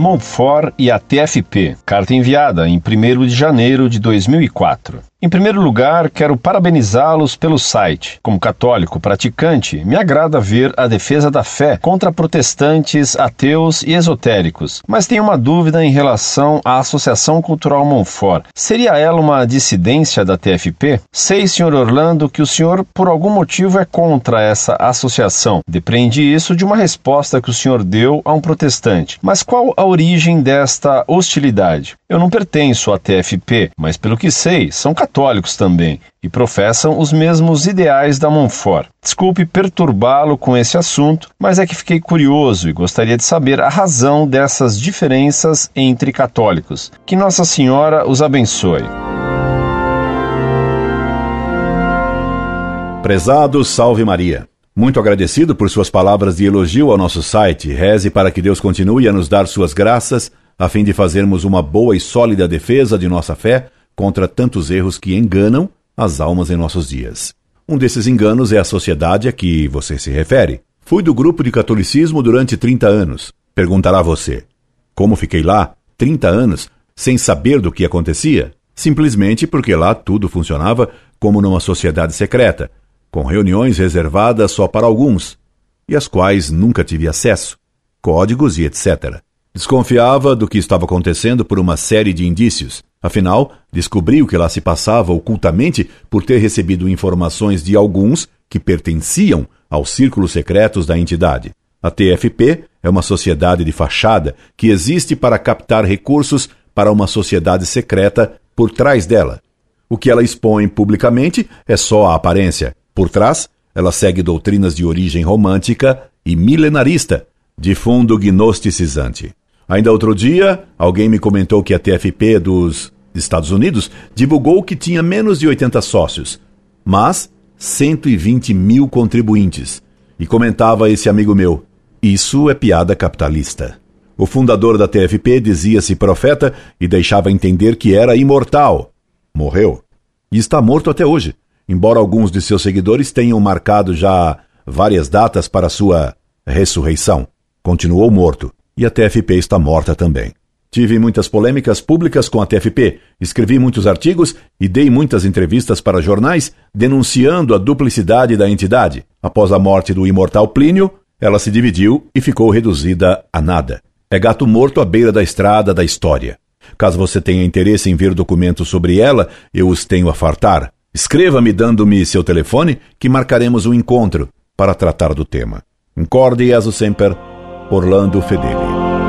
Montfort e a TFP. Carta enviada em 1 de janeiro de 2004. Em primeiro lugar, quero parabenizá-los pelo site. Como católico praticante, me agrada ver a defesa da fé contra protestantes, ateus e esotéricos. Mas tenho uma dúvida em relação à Associação Cultural Monfort. Seria ela uma dissidência da TFP? Sei, senhor Orlando, que o senhor, por algum motivo, é contra essa associação. Depreende isso de uma resposta que o senhor deu a um protestante. Mas qual a origem desta hostilidade? Eu não pertenço à TFP, mas pelo que sei, são católicos católicos também e professam os mesmos ideais da Montfort. Desculpe perturbá-lo com esse assunto, mas é que fiquei curioso e gostaria de saber a razão dessas diferenças entre católicos. Que Nossa Senhora os abençoe. Prezado Salve Maria. Muito agradecido por suas palavras de elogio ao nosso site. Reze para que Deus continue a nos dar suas graças, a fim de fazermos uma boa e sólida defesa de nossa fé contra tantos erros que enganam as almas em nossos dias. Um desses enganos é a sociedade a que você se refere. Fui do grupo de catolicismo durante 30 anos. Perguntará você: como fiquei lá 30 anos sem saber do que acontecia? Simplesmente porque lá tudo funcionava como numa sociedade secreta, com reuniões reservadas só para alguns, e às quais nunca tive acesso, códigos e etc. Desconfiava do que estava acontecendo por uma série de indícios. Afinal, descobri o que lá se passava ocultamente por ter recebido informações de alguns que pertenciam aos círculos secretos da entidade. A TFP é uma sociedade de fachada que existe para captar recursos para uma sociedade secreta por trás dela. O que ela expõe publicamente é só a aparência. Por trás, ela segue doutrinas de origem romântica e milenarista, de fundo gnosticizante. Ainda outro dia, alguém me comentou que a TFP dos Estados Unidos divulgou que tinha menos de 80 sócios, mas 120 mil contribuintes. E comentava esse amigo meu: Isso é piada capitalista. O fundador da TFP dizia-se profeta e deixava entender que era imortal. Morreu. E está morto até hoje, embora alguns de seus seguidores tenham marcado já várias datas para sua ressurreição. Continuou morto e a TFP está morta também. Tive muitas polêmicas públicas com a TFP, escrevi muitos artigos e dei muitas entrevistas para jornais denunciando a duplicidade da entidade. Após a morte do imortal Plínio, ela se dividiu e ficou reduzida a nada. É gato morto à beira da estrada da história. Caso você tenha interesse em ver documentos sobre ela, eu os tenho a fartar. Escreva-me dando-me seu telefone que marcaremos um encontro para tratar do tema. Incorde e sempre Orlando Fedeli.